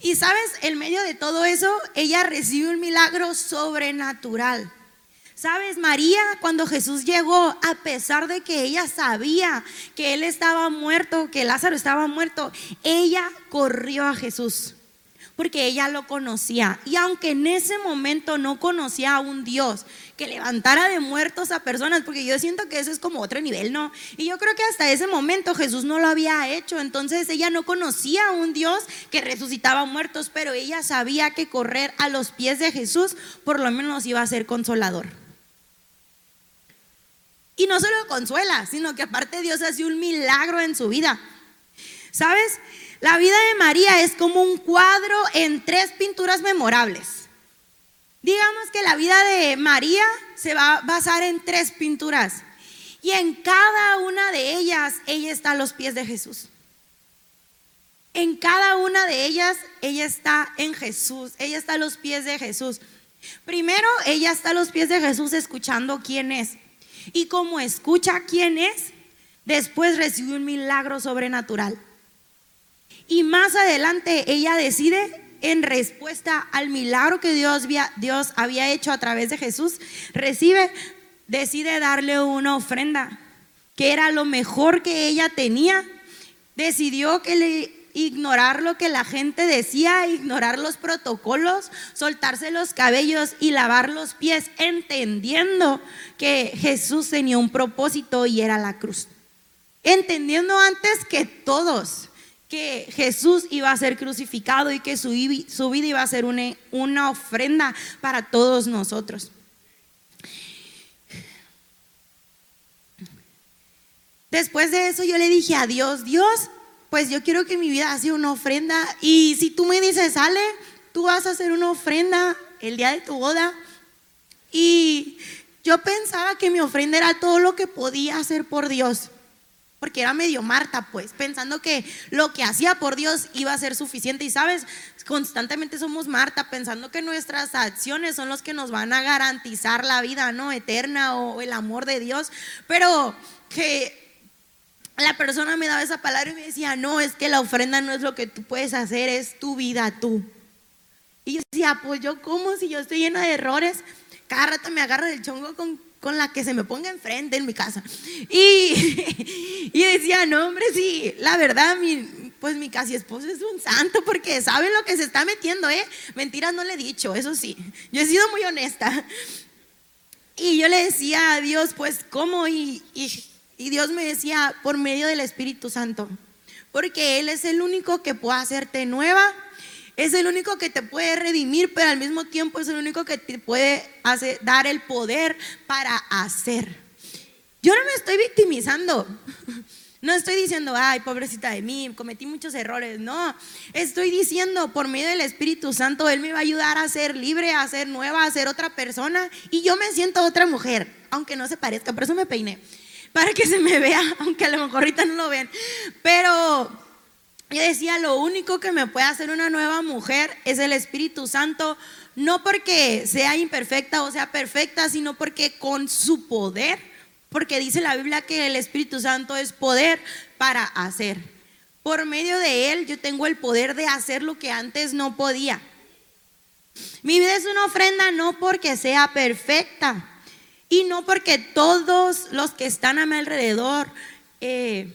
Y sabes, en medio de todo eso, ella recibe un milagro sobrenatural. Sabes, María, cuando Jesús llegó, a pesar de que ella sabía que él estaba muerto, que Lázaro estaba muerto, ella corrió a Jesús porque ella lo conocía. Y aunque en ese momento no conocía a un Dios que levantara de muertos a personas, porque yo siento que eso es como otro nivel, ¿no? Y yo creo que hasta ese momento Jesús no lo había hecho, entonces ella no conocía a un Dios que resucitaba muertos, pero ella sabía que correr a los pies de Jesús por lo menos iba a ser consolador. Y no solo consuela, sino que aparte Dios hace un milagro en su vida. ¿Sabes? La vida de María es como un cuadro en tres pinturas memorables. Digamos que la vida de María se va a basar en tres pinturas. Y en cada una de ellas, ella está a los pies de Jesús. En cada una de ellas, ella está en Jesús. Ella está a los pies de Jesús. Primero, ella está a los pies de Jesús escuchando quién es. Y como escucha quién es, después recibe un milagro sobrenatural. Y más adelante ella decide, en respuesta al milagro que Dios había, hecho a través de Jesús, recibe, decide darle una ofrenda, que era lo mejor que ella tenía. Decidió que le ignorar lo que la gente decía, ignorar los protocolos, soltarse los cabellos y lavar los pies, entendiendo que Jesús tenía un propósito y era la cruz. Entendiendo antes que todos que Jesús iba a ser crucificado y que su, vida iba a ser una, una ofrenda para todos nosotros. Después de eso yo le dije a Dios, Dios, pues yo quiero que mi vida sea una ofrenda y si tú me dices, sale, tú vas a hacer una ofrenda el día de tu boda. Y yo pensaba que mi ofrenda era todo lo que podía hacer por Dios porque era medio Marta, pues, pensando que lo que hacía por Dios iba a ser suficiente. Y sabes, constantemente somos Marta, pensando que nuestras acciones son los que nos van a garantizar la vida, ¿no? Eterna o el amor de Dios. Pero que la persona me daba esa palabra y me decía, no, es que la ofrenda no es lo que tú puedes hacer, es tu vida tú. Y yo decía, pues yo, ¿cómo? Si yo estoy llena de errores, cada rato me agarro del chongo con con la que se me ponga enfrente en mi casa. Y, (laughs) y decía, no, hombre, sí, la verdad, mi, pues mi casi esposo es un santo porque sabe lo que se está metiendo, ¿eh? Mentiras no le he dicho, eso sí. Yo he sido muy honesta. Y yo le decía a Dios, pues, ¿cómo? Y, y, y Dios me decía, por medio del Espíritu Santo. Porque Él es el único que puede hacerte nueva es el único que te puede redimir, pero al mismo tiempo es el único que te puede hacer, dar el poder para hacer. Yo no me estoy victimizando. (laughs) No estoy diciendo, ay, pobrecita de mí, cometí muchos errores. No, estoy diciendo, por medio del Espíritu Santo, Él me va a ayudar a ser libre, a ser nueva, a ser otra persona. Y yo me siento otra mujer, aunque no se parezca, por eso me peiné. para que se me vea, (laughs) aunque a lo mejor ahorita no lo ven. Pero yo decía, lo único que me puede hacer una nueva mujer es el Espíritu Santo, no porque sea imperfecta o sea perfecta, sino porque con su poder, porque dice la Biblia que el Espíritu Santo es poder para hacer. Por medio de él yo tengo el poder de hacer lo que antes no podía. Mi vida es una ofrenda no porque sea perfecta y no porque todos los que están a mi alrededor eh,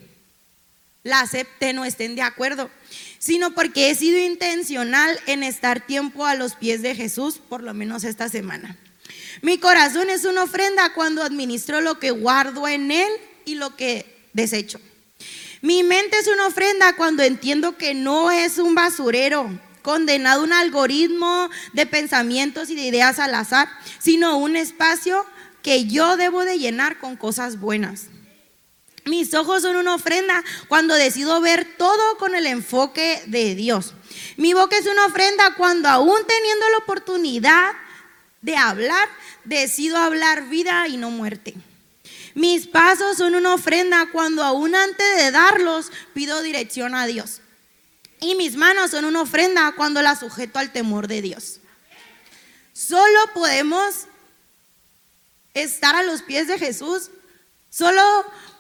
la acepten o estén de acuerdo, sino porque he sido intencional en estar tiempo a los pies de Jesús, por lo menos esta semana. Mi corazón es una ofrenda cuando administro lo que guardo en él y lo que desecho. Mi mente es una ofrenda cuando entiendo que no es un basurero condenado a un algoritmo de pensamientos y de ideas al azar, sino un espacio que yo debo de llenar con cosas buenas. Mis ojos son una ofrenda cuando decido ver todo con el enfoque de Dios. Mi boca es una ofrenda cuando aún teniendo la oportunidad de hablar, decido hablar vida y no muerte. Mis pasos son una ofrenda cuando aún antes de darlos pido dirección a Dios. Y mis manos son una ofrenda cuando las sujeto al temor de Dios. Solo podemos estar a los pies de Jesús. Solo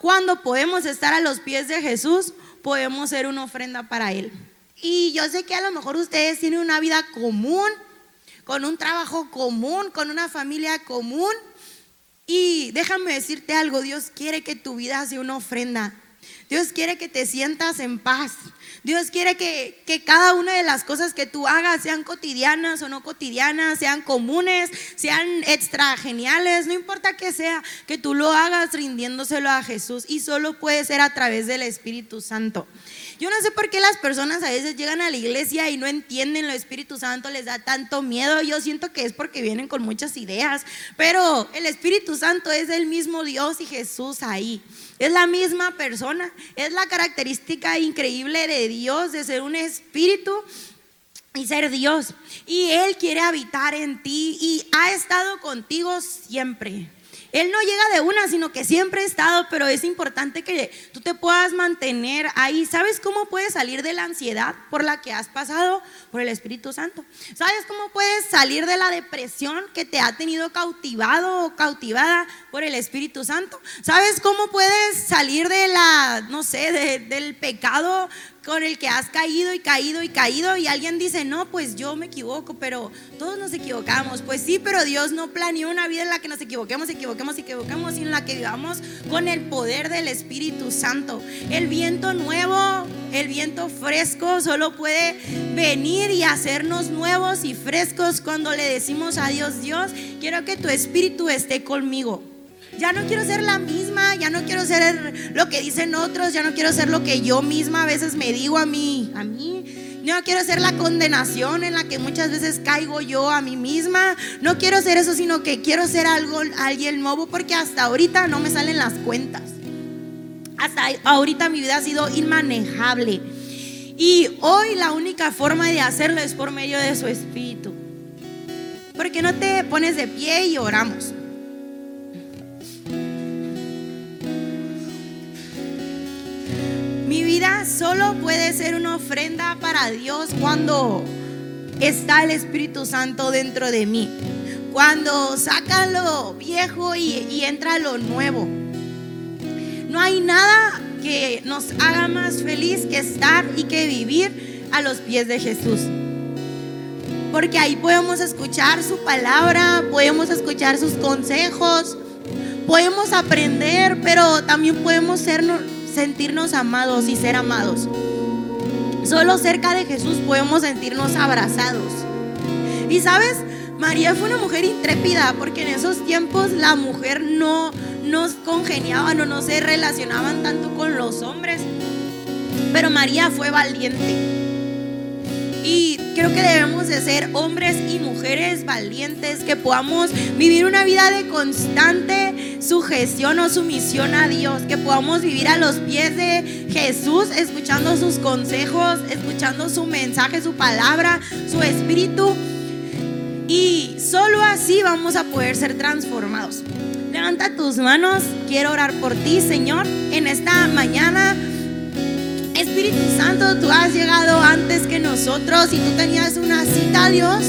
cuando podemos estar a los pies de Jesús, podemos ser una ofrenda para Él. Y yo sé que a lo mejor ustedes tienen una vida común, con un trabajo común, con una familia común. Y déjame decirte algo, Dios quiere que tu vida sea una ofrenda. Dios quiere que te sientas en paz. Dios quiere que, cada una de las cosas que tú hagas sean cotidianas o no cotidianas, sean comunes, sean extra geniales, no importa que sea, que tú lo hagas rindiéndoselo a Jesús y solo puede ser a través del Espíritu Santo. Yo no sé por qué las personas a veces llegan a la iglesia y no entienden lo Espíritu Santo, les da tanto miedo. Yo siento que es porque vienen con muchas ideas, pero el Espíritu Santo es el mismo Dios y Jesús ahí. Es la misma persona, es la característica increíble de Dios, de ser un espíritu y ser Dios. Y Él quiere habitar en ti y ha estado contigo siempre. Él no llega de una, sino que siempre ha estado, pero es importante que tú te puedas mantener ahí. ¿Sabes cómo puedes salir de la ansiedad por la que has pasado? Por el Espíritu Santo. ¿Sabes cómo puedes salir de la depresión que te ha tenido cautivado o cautivada por el Espíritu Santo? ¿Sabes cómo puedes salir de la, no sé, del pecado con el que has caído y caído y caído y alguien dice, no, pues yo me equivoco, pero todos nos equivocamos. Pues sí, pero Dios no planeó una vida en la que nos equivoquemos, equivoquemos, equivoquemos, sino en la que vivamos con el poder del Espíritu Santo. El viento nuevo, el viento fresco solo puede venir y hacernos nuevos y frescos cuando le decimos a Dios, Dios, quiero que tu Espíritu esté conmigo. Ya no quiero ser la misma, ya no quiero ser lo que dicen otros, ya no quiero ser lo que yo misma a veces me digo a mí, a mí. No quiero ser la condenación en la que muchas veces caigo yo a mí misma. No quiero ser eso, sino que quiero ser algo, alguien nuevo porque hasta ahorita no me salen las cuentas. Hasta ahorita mi vida ha sido inmanejable. Y hoy la única forma de hacerlo es por medio de su espíritu. Porque no te pones de pie y oramos. Mi vida solo puede ser una ofrenda para Dios cuando está el Espíritu Santo dentro de mí. Cuando saca lo viejo y, entra lo nuevo. No hay nada que nos haga más feliz que estar y que vivir a los pies de Jesús. Porque ahí podemos escuchar su palabra, podemos escuchar sus consejos, podemos aprender, pero también podemos ser sentirnos amados y ser amados. Solo cerca de Jesús podemos sentirnos abrazados. Y sabes, María fue una mujer intrépida porque en esos tiempos la mujer no nos congeniaba, o no se relacionaban tanto con los hombres. Pero María fue valiente. Y creo que debemos de ser hombres y mujeres valientes, que podamos vivir una vida de constante sujeción o sumisión a Dios, que podamos vivir a los pies de Jesús, escuchando sus consejos, escuchando su mensaje, su palabra, su espíritu. Y solo así vamos a poder ser transformados. Levanta tus manos, quiero orar por ti, Señor, en esta mañana. Espíritu Santo, tú has llegado antes que nosotros y tú tenías una cita, Dios.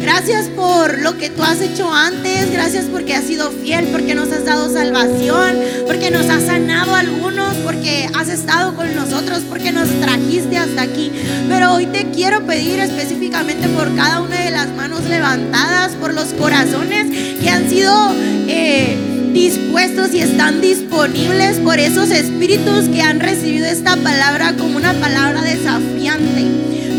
Gracias por lo que tú has hecho antes, gracias porque has sido fiel, porque nos has dado salvación, porque nos has sanado algunos, porque has estado con nosotros, porque nos trajiste hasta aquí. Pero hoy te quiero pedir específicamente por cada una de las manos levantadas, por los corazones que han sido... Eh, dispuestos y están disponibles por esos espíritus que han recibido esta palabra como una palabra desafiante.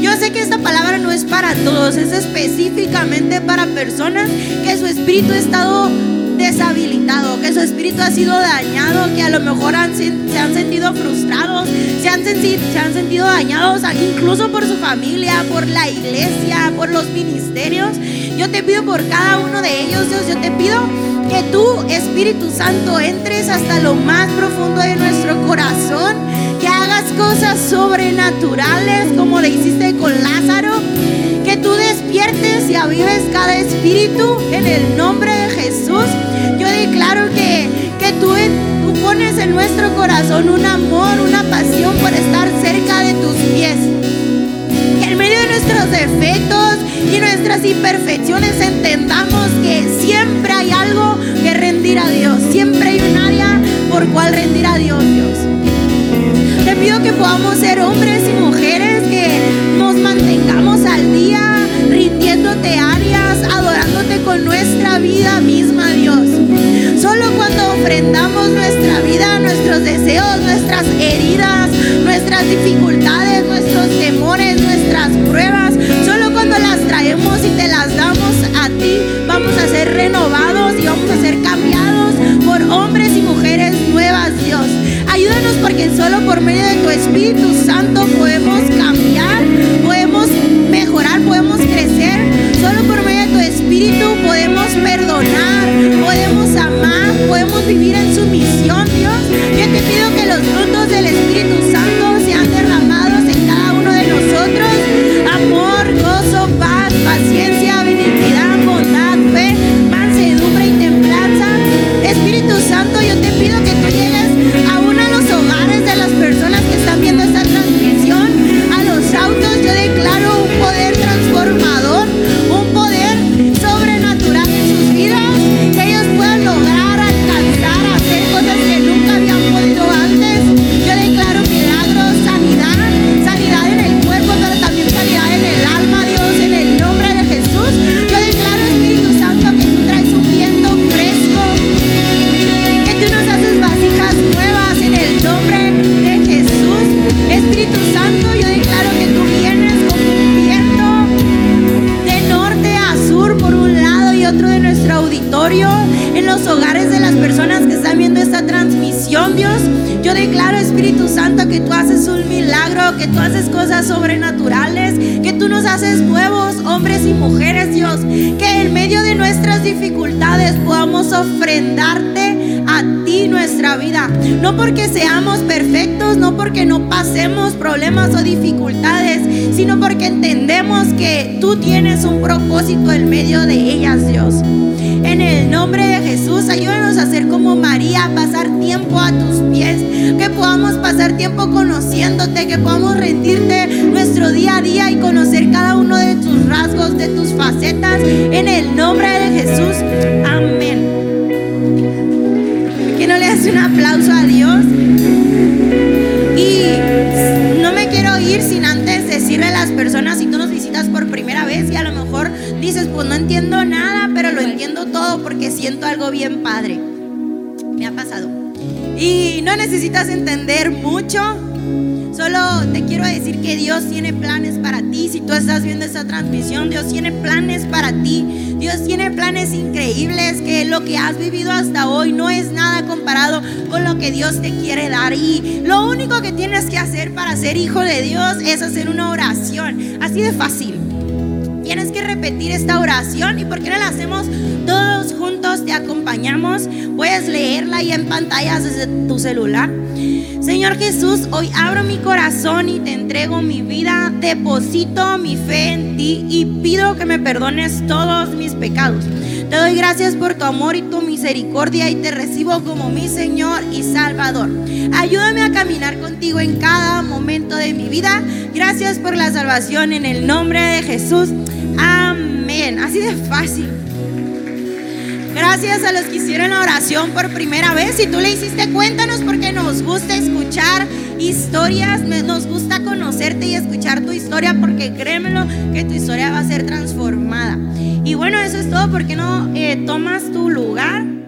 Yo sé que esta palabra no es para todos, es específicamente para personas que su espíritu ha estado deshabilitado, que su espíritu ha sido dañado, que a lo mejor se han sentido frustrados, se han, se han sentido dañados incluso por su familia, por la iglesia, por los ministerios. Yo te pido por cada uno de ellos, Dios, yo te pido que tú, Espíritu Santo, entres hasta lo más profundo de nuestro corazón, que hagas cosas sobrenaturales como le hiciste con Lázaro, que tú despiertes y avives cada espíritu en el nombre de Jesús. Yo declaro que, que tú, tú pones en nuestro corazón un amor, una pasión por estar cerca de tus pies. Nuestros defectos y nuestras imperfecciones entendamos que siempre hay algo que rendir a Dios, siempre hay un área por cual rendir a Dios, Dios. Te pido que podamos ser hombres y mujeres que nos mantengamos al día, rindiéndote áreas, con nuestra vida misma, Dios. Solo cuando ofrendamos nuestra vida, nuestros deseos, nuestras heridas, nuestras dificultades, nuestros temores, nuestras pruebas, las traemos y te las damos a ti, vamos a ser renovados y vamos a ser cambiados por hombres y mujeres nuevas, Dios. Ayúdanos porque solo por medio de tu Espíritu Santo podemos cambiar, podemos mejorar, podemos crecer. Solo por medio Espíritu podemos perdonar, podemos amar, podemos vivir en sumisión, Dios. Yo te pido que los frutos del Espíritu medio de ellas, Dios. En el nombre de Jesús, ayúdanos a ser como María, a pasar tiempo a tus pies, que podamos pasar tiempo conociéndote, que podamos rendirte nuestro día a día y conocer cada uno de tus rasgos, de tus facetas. En el nombre de Jesús, amén. Que no le hace un aplauso a Dios. Y no me quiero ir sin antes decirle a las personas, si tú dices, pues no entiendo nada, pero lo entiendo todo porque siento algo bien padre. Me ha pasado. Y no necesitas entender mucho. Solo te quiero decir que Dios tiene planes para ti. Si tú estás viendo esta transmisión, Dios tiene planes para ti. Dios tiene planes increíbles que lo que has vivido hasta hoy no es nada comparado con lo que Dios te quiere dar. Y lo único que tienes que hacer para ser hijo de Dios es hacer una oración. Así de fácil. Tienes que repetir esta oración y por qué no la hacemos todos juntos, te acompañamos. Puedes leerla ahí en pantallas desde tu celular. Señor Jesús, hoy abro mi corazón y te entrego mi vida, deposito mi fe en ti y pido que me perdones todos mis pecados. Te doy gracias por tu amor y tu misericordia y te recibo como mi Señor y Salvador. Ayúdame a caminar contigo en cada momento de mi vida. Gracias por la salvación en el nombre de Jesús. Amén. Así de fácil. Gracias a los que hicieron la oración por primera vez. Si tú le hiciste, cuéntanos porque nos gusta escuchar historias, nos gusta conocerte y escuchar tu historia porque créemelo que tu historia va a ser transformada. Y bueno, eso es todo. ¿Por qué no eh, tomas tu lugar?